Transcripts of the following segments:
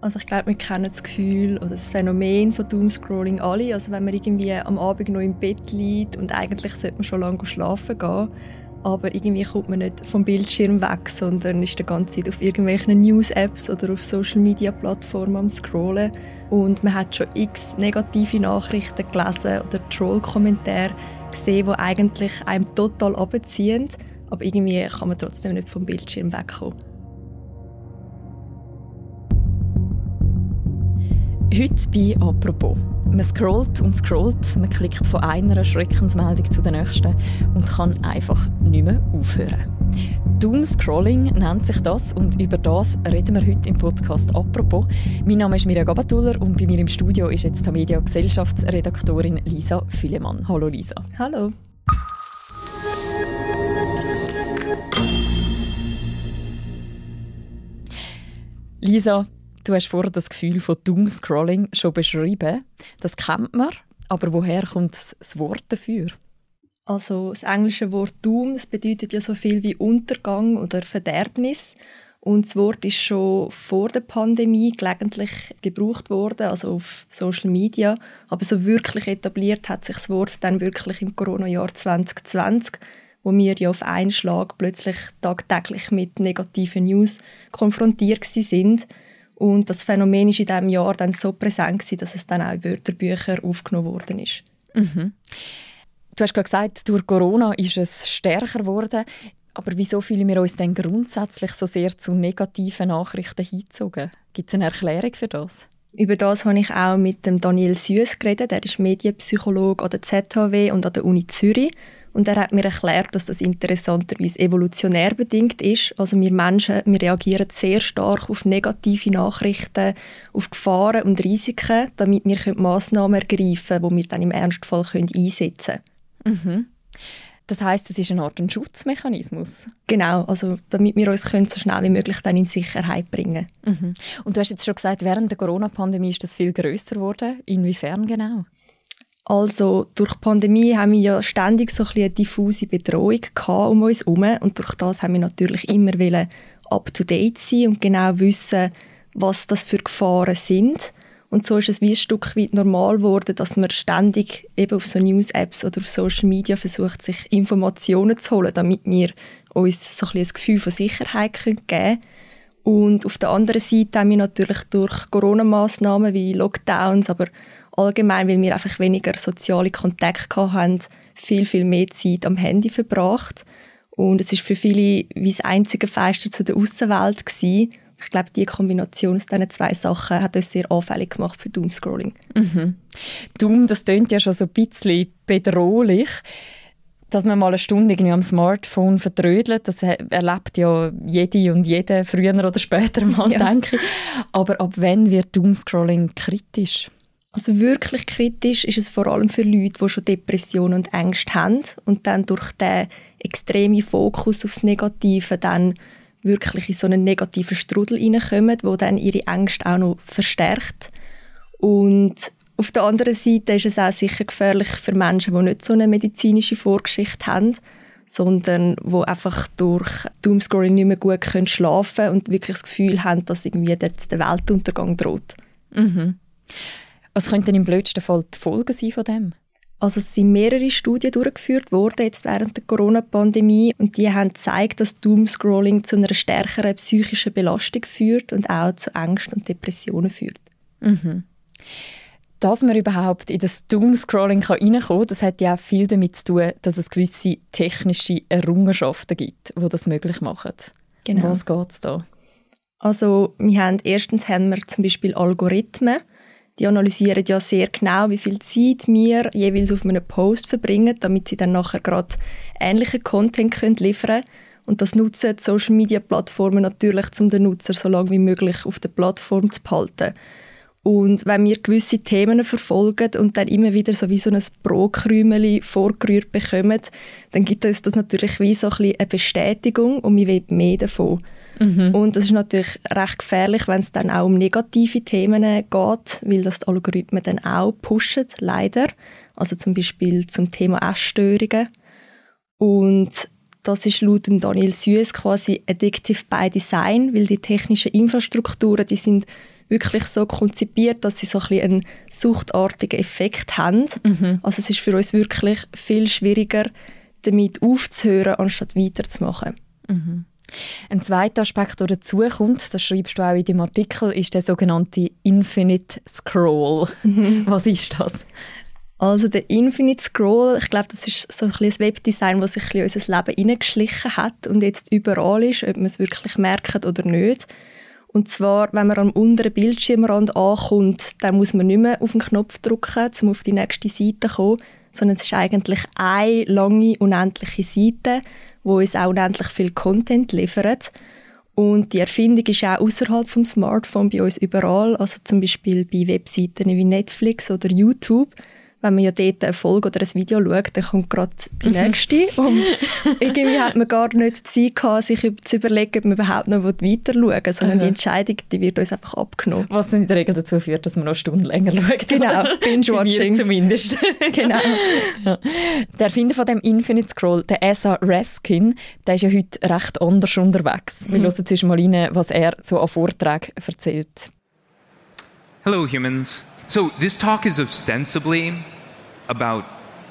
Also ich glaube, wir kennen das Gefühl oder das Phänomen von Doomscrolling alle. Also wenn man irgendwie am Abend noch im Bett liegt und eigentlich sollte man schon lange schlafen gehen, aber irgendwie kommt man nicht vom Bildschirm weg, sondern ist die ganze Zeit auf irgendwelchen News-Apps oder auf Social-Media-Plattformen am Scrollen und man hat schon x negative Nachrichten gelesen oder Troll-Kommentare gesehen, die eigentlich einem total abziehen, aber irgendwie kann man trotzdem nicht vom Bildschirm wegkommen. Heute bei «Apropos». Man scrollt und scrollt, man klickt von einer Schreckensmeldung zu der nächsten und kann einfach nicht mehr aufhören. Doom-Scrolling nennt sich das und über das reden wir heute im Podcast «Apropos». Mein Name ist Mirja Gabatuller und bei mir im Studio ist jetzt die Media Gesellschaftsredaktorin Lisa Fülemann. Hallo Lisa. Hallo. Lisa, Du hast vorher das Gefühl von Doomscrolling schon beschrieben. Das kennt man, aber woher kommt das Wort dafür? Also das englische Wort Doom das bedeutet ja so viel wie Untergang oder Verderbnis. Und das Wort ist schon vor der Pandemie gelegentlich gebraucht worden, also auf Social Media. Aber so wirklich etabliert hat sich das Wort dann wirklich im Corona-Jahr 2020, wo wir ja auf einen Schlag plötzlich tagtäglich mit negativen News konfrontiert sind und das Phänomen ist in diesem Jahr dann so präsent gewesen, dass es dann auch in Wörterbüchern aufgenommen worden ist. Mhm. Du hast gerade gesagt, durch Corona ist es stärker geworden. Aber wieso fühlen wir uns denn grundsätzlich so sehr zu negativen Nachrichten hingezogen? Gibt es eine Erklärung für das? Über das habe ich auch mit dem Daniel Süß geredet. Er ist Medienpsychologe an der ZHW und an der Uni Zürich. Und er hat mir erklärt, dass das interessanterweise evolutionär bedingt ist. Also wir Menschen, wir reagieren sehr stark auf negative Nachrichten, auf Gefahren und Risiken, damit wir Massnahmen ergreifen können, die wir dann im Ernstfall einsetzen können. Mhm. Das heißt, es ist eine Art ein Schutzmechanismus. Genau, also damit wir uns können so schnell wie möglich dann in Sicherheit bringen. Mhm. Und du hast jetzt schon gesagt, während der Corona-Pandemie ist das viel größer geworden. Inwiefern genau? Also durch die Pandemie haben wir ja ständig so ein eine diffuse Bedrohung um uns herum und durch das haben wir natürlich immer up-to-date sein und genau wissen, was das für Gefahren sind. Und so ist es wie ein Stück weit normal geworden, dass man ständig eben auf so News-Apps oder auf Social Media versucht, sich Informationen zu holen, damit wir uns so ein, ein Gefühl von Sicherheit geben können. Und auf der anderen Seite haben wir natürlich durch Corona-Massnahmen wie Lockdowns, aber allgemein, weil wir einfach weniger soziale Kontakte hatten, viel, viel mehr Zeit am Handy verbracht. Und es ist für viele wie das einzige Fenster zu der Außenwelt. Ich glaube, die Kombination aus diesen zwei Sachen hat uns sehr anfällig gemacht für Doomscrolling. Mhm. Doom, das klingt ja schon so ein bisschen bedrohlich. Dass man mal eine Stunde irgendwie am Smartphone vertrödelt, das erlebt ja jede und jede früher oder später mal, ja. denke ich. Aber ab wann wird Doomscrolling kritisch? Also wirklich kritisch ist es vor allem für Leute, die schon Depressionen und Ängste haben und dann durch den extremen Fokus aufs Negative dann wirklich in so einen negativen Strudel reinkommen, wo dann ihre Ängste auch noch verstärkt. Und auf der anderen Seite ist es auch sicher gefährlich für Menschen, die nicht so eine medizinische Vorgeschichte haben, sondern die einfach durch Doomscrolling nicht mehr gut können schlafen und wirklich das Gefühl haben, dass irgendwie jetzt der Weltuntergang droht. Mhm. Was könnten im blödsten Fall die Folgen sein von dem? Also es sind mehrere Studien durchgeführt worden jetzt während der Corona-Pandemie und die haben gezeigt, dass Doomscrolling zu einer stärkeren psychischen Belastung führt und auch zu Ängsten und Depressionen führt. Mhm. Dass man überhaupt in das Doomscrolling reinkommen kann, das hat ja auch viel damit zu tun, dass es gewisse technische Errungenschaften gibt, die das möglich machen. Genau. Um was geht es da? Also wir haben, erstens haben wir zum Beispiel Algorithmen, die analysieren ja sehr genau, wie viel Zeit wir jeweils auf einem Post verbringen, damit sie dann nachher gerade ähnlichen Content können liefern können. Und das nutzen die Social Media Plattformen natürlich, um den Nutzer so lange wie möglich auf der Plattform zu behalten. Und wenn wir gewisse Themen verfolgen und dann immer wieder so wie so ein Brokrümeli vorgerührt bekommen, dann gibt uns das natürlich wie so ein eine Bestätigung und wir wollen mehr davon. Mhm. Und das ist natürlich recht gefährlich, wenn es dann auch um negative Themen geht, weil das die Algorithmen dann auch pushen, leider. Also zum Beispiel zum Thema Essstörungen. Und das ist laut dem Daniel Süß quasi addictive by design, weil die technischen Infrastrukturen, die sind wirklich so konzipiert, dass sie so ein einen suchtartigen Effekt haben. Mhm. Also es ist für uns wirklich viel schwieriger, damit aufzuhören, anstatt weiterzumachen. Mhm. Ein zweiter Aspekt, der dazukommt, das schreibst du auch in dem Artikel, ist der sogenannte Infinite Scroll. Mhm. Was ist das? Also der Infinite Scroll, ich glaube, das ist so ein, ein Webdesign, das sich in unser Leben hineingeschlichen hat und jetzt überall ist, ob man es wirklich merkt oder nicht. Und zwar, wenn man am unteren Bildschirmrand ankommt, dann muss man nicht mehr auf den Knopf drücken, um auf die nächste Seite zu kommen, sondern es ist eigentlich eine lange, unendliche Seite, wo uns auch unendlich viel Content liefert. Und die Erfindung ist auch außerhalb vom Smartphone bei uns überall, also zum Beispiel bei Webseiten wie Netflix oder YouTube wenn man ja dort eine Folge oder ein Video schaut, dann kommt gerade die nächste. und irgendwie hat man gar nicht Zeit gehabt, sich zu überlegen, ob man überhaupt noch weiter schauen sondern die Entscheidung die wird uns einfach abgenommen. Was in der Regel dazu führt, dass man noch Stunden länger schaut. Genau, Binge-Watching. zumindest. genau. Ja. Der Erfinder von dem Infinite Scroll, der Asa Raskin, der ist ja heute recht anders unterwegs. Wir mhm. hören zwischen mal rein, was er so an Vorträgen erzählt. Hello humans. So, this talk is ostensibly about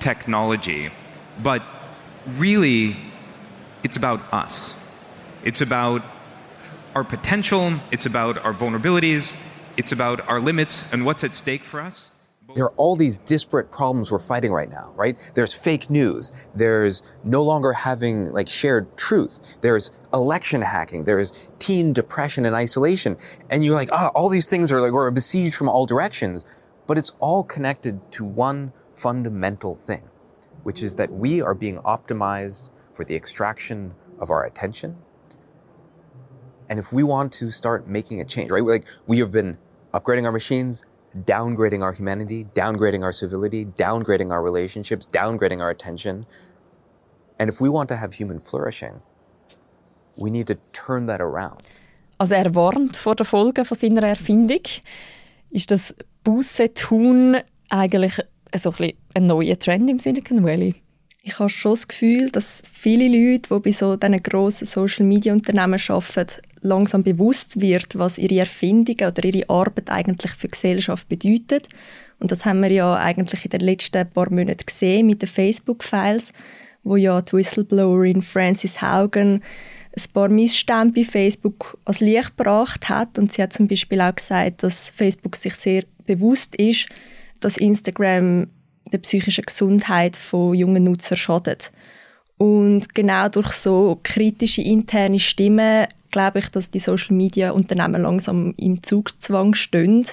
technology, but really, it's about us. It's about our potential, it's about our vulnerabilities, it's about our limits and what's at stake for us. There are all these disparate problems we're fighting right now, right? There's fake news. There's no longer having like shared truth. There's election hacking. There's teen depression and isolation. And you're like, ah, all these things are like, we're besieged from all directions. But it's all connected to one fundamental thing, which is that we are being optimized for the extraction of our attention. And if we want to start making a change, right? Like we have been upgrading our machines, downgrading our humanity, downgrading our civility, downgrading our relationships, downgrading our attention. And if we want to have human flourishing, we need to turn that around. Also er warnt vor der Folge von seiner Erfindung. Ist das Buße tun eigentlich so ein, ein neuer Trend im Silicon Valley? Ich habe schon das Gefühl, dass viele Leute, die bei so diesen grossen Social-Media-Unternehmen arbeiten, langsam bewusst wird, was ihre Erfindungen oder ihre Arbeit eigentlich für die Gesellschaft bedeutet. Und das haben wir ja eigentlich in den letzten paar Monaten gesehen mit den Facebook-Files, wo ja die Whistleblowerin Frances Haugen ein paar Missstände bei Facebook als Licht gebracht hat. Und sie hat zum Beispiel auch gesagt, dass Facebook sich sehr bewusst ist, dass Instagram der psychischen Gesundheit von jungen Nutzern schadet. Und genau durch so kritische interne Stimmen glaube ich, dass die Social Media Unternehmen langsam im Zugzwang stehen.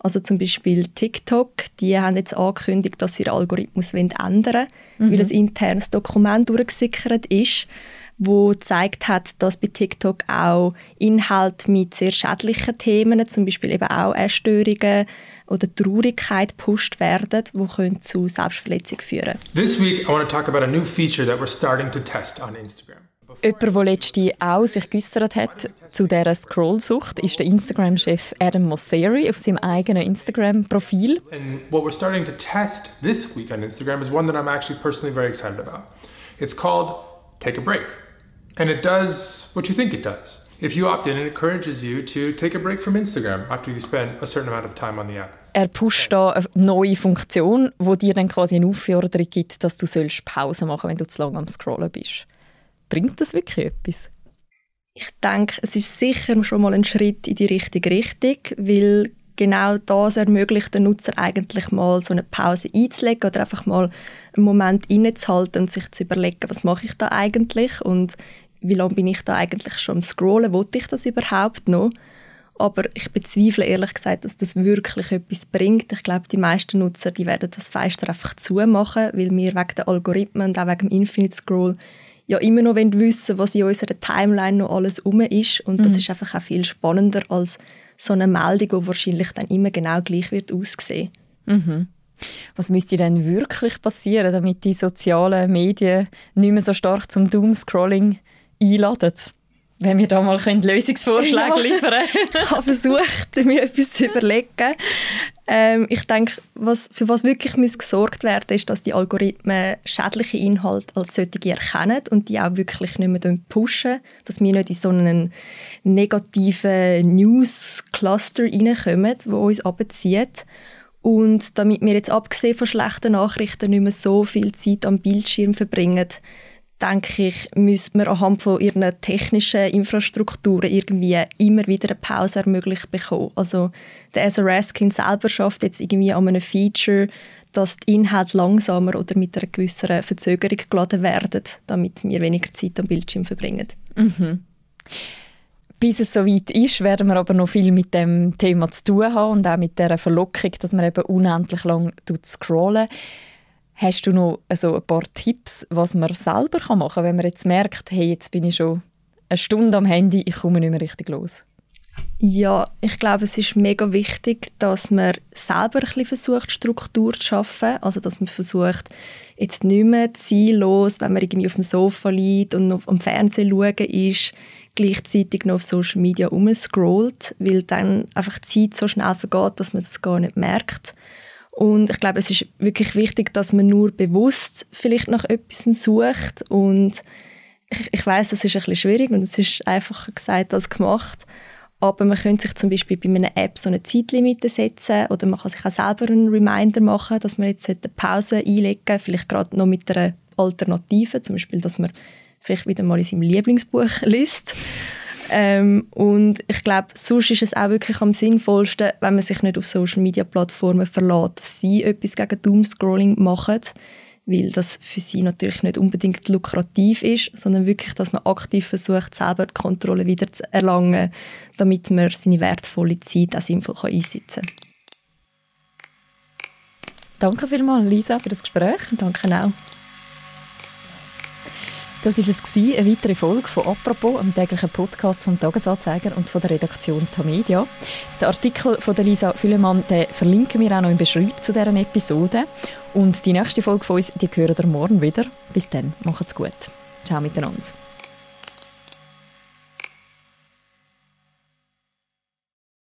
Also zum Beispiel TikTok, die haben jetzt angekündigt, dass sie ihren Algorithmus ändern wollen, mhm. weil ein internes Dokument durchgesickert ist wo gezeigt hat, dass bei TikTok auch Inhalte mit sehr schädlichen Themen, zum Beispiel eben auch Essstörungen oder Traurigkeit gepusht werden, die können zu Selbstverletzung führen. This week I want to talk about a new feature that we're starting to test on Instagram. Jemand, der letztens auch sich geäussert hat zu dieser Scrollsucht, ist der Instagram-Chef Adam Mosseri auf seinem eigenen Instagram-Profil. And what we're starting to test this week on Instagram is one that I'm actually personally very excited about. It's called Take a Break. And it does what you think it does. If you opt in, it encourages you to take a break from Instagram after you spend a certain amount of time on the app. Er pusht da eine neue Funktion, wo dir dann quasi eine Aufforderung gibt, dass du sollst Pause machen, wenn du zu lange am Scrollen bist. Bringt das wirklich etwas? Ich denke, es ist sicher schon mal ein Schritt in die richtige Richtung, weil genau das ermöglicht den Nutzer eigentlich mal so eine Pause einzulegen oder einfach mal einen Moment innezuhalten und sich zu überlegen, was mache ich da eigentlich und wie lange bin ich da eigentlich schon am Scrollen, wollte ich das überhaupt noch? Aber ich bezweifle ehrlich gesagt, dass das wirklich etwas bringt. Ich glaube, die meisten Nutzer die werden das Fenster einfach zumachen, weil wir wegen der Algorithmen und auch wegen dem Infinite Scroll ja immer noch wissen was in unserer Timeline noch alles um ist. Und das mhm. ist einfach auch viel spannender als so eine Meldung, die wahrscheinlich dann immer genau gleich wird aussehen. Mhm. Was müsste denn wirklich passieren, damit die sozialen Medien nicht mehr so stark zum Doomscrolling einladen? Wenn wir da mal Lösungsvorschläge ja, liefern Ich habe versucht, mir etwas zu überlegen. Ähm, ich denke, was, für was wirklich muss gesorgt werden ist, dass die Algorithmen schädliche Inhalte als solche erkennen und die auch wirklich nicht mehr pushen, dass wir nicht in so einen negativen News-Cluster reinkommen, der uns abzieht. Und damit wir jetzt abgesehen von schlechten Nachrichten nicht mehr so viel Zeit am Bildschirm verbringen, denke ich, müsste man anhand von ihren technischen Infrastrukturen irgendwie immer wieder eine Pause ermöglicht bekommen. Also der SRS-Kind selber schafft jetzt irgendwie an einem Feature, dass die Inhalte langsamer oder mit einer gewissen Verzögerung geladen werden, damit wir weniger Zeit am Bildschirm verbringen. Mhm. Bis es soweit ist, werden wir aber noch viel mit dem Thema zu tun haben und auch mit der Verlockung, dass man eben unendlich lang scrollen Hast du noch also ein paar Tipps, was man selber machen kann, wenn man jetzt merkt, hey, jetzt bin ich schon eine Stunde am Handy, ich komme nicht mehr richtig los? Ja, ich glaube, es ist mega wichtig, dass man selber ein bisschen versucht, Struktur zu schaffen. Also, dass man versucht, jetzt nicht mehr ziellos, wenn man irgendwie auf dem Sofa liegt und noch am Fernsehen schauen ist, gleichzeitig noch auf Social Media umscrollt, weil dann einfach die Zeit so schnell vergeht, dass man das gar nicht merkt. Und ich glaube, es ist wirklich wichtig, dass man nur bewusst vielleicht nach etwas sucht. Und ich, ich weiß, das ist ein bisschen schwierig und es ist einfacher gesagt als gemacht. Aber man könnte sich zum Beispiel bei einer App so eine Zeitlimite setzen oder man kann sich auch selber einen Reminder machen, dass man jetzt eine Pause einlegen sollte, vielleicht gerade noch mit einer Alternative, zum Beispiel, dass man vielleicht wieder mal in seinem Lieblingsbuch liest ähm, und ich glaube, sonst ist es auch wirklich am sinnvollsten, wenn man sich nicht auf Social-Media-Plattformen verlässt, dass sie etwas gegen Doomscrolling machen, weil das für sie natürlich nicht unbedingt lukrativ ist, sondern wirklich, dass man aktiv versucht, selber die Kontrolle wieder zu erlangen, damit man seine wertvolle Zeit auch sinnvoll einsetzen kann. Danke vielmals, Lisa, für das Gespräch. Danke auch. Das war es, eine weitere Folge von «Apropos», einem täglichen Podcast vom Tagesanzeiger und von der Redaktion Tamedia. Den Artikel von Lisa Füllemann den verlinken wir auch noch im Beschreib zu dieser Episode. Und die nächste Folge von uns, die hören ihr morgen wieder. Bis dann, macht's gut. Ciao miteinander.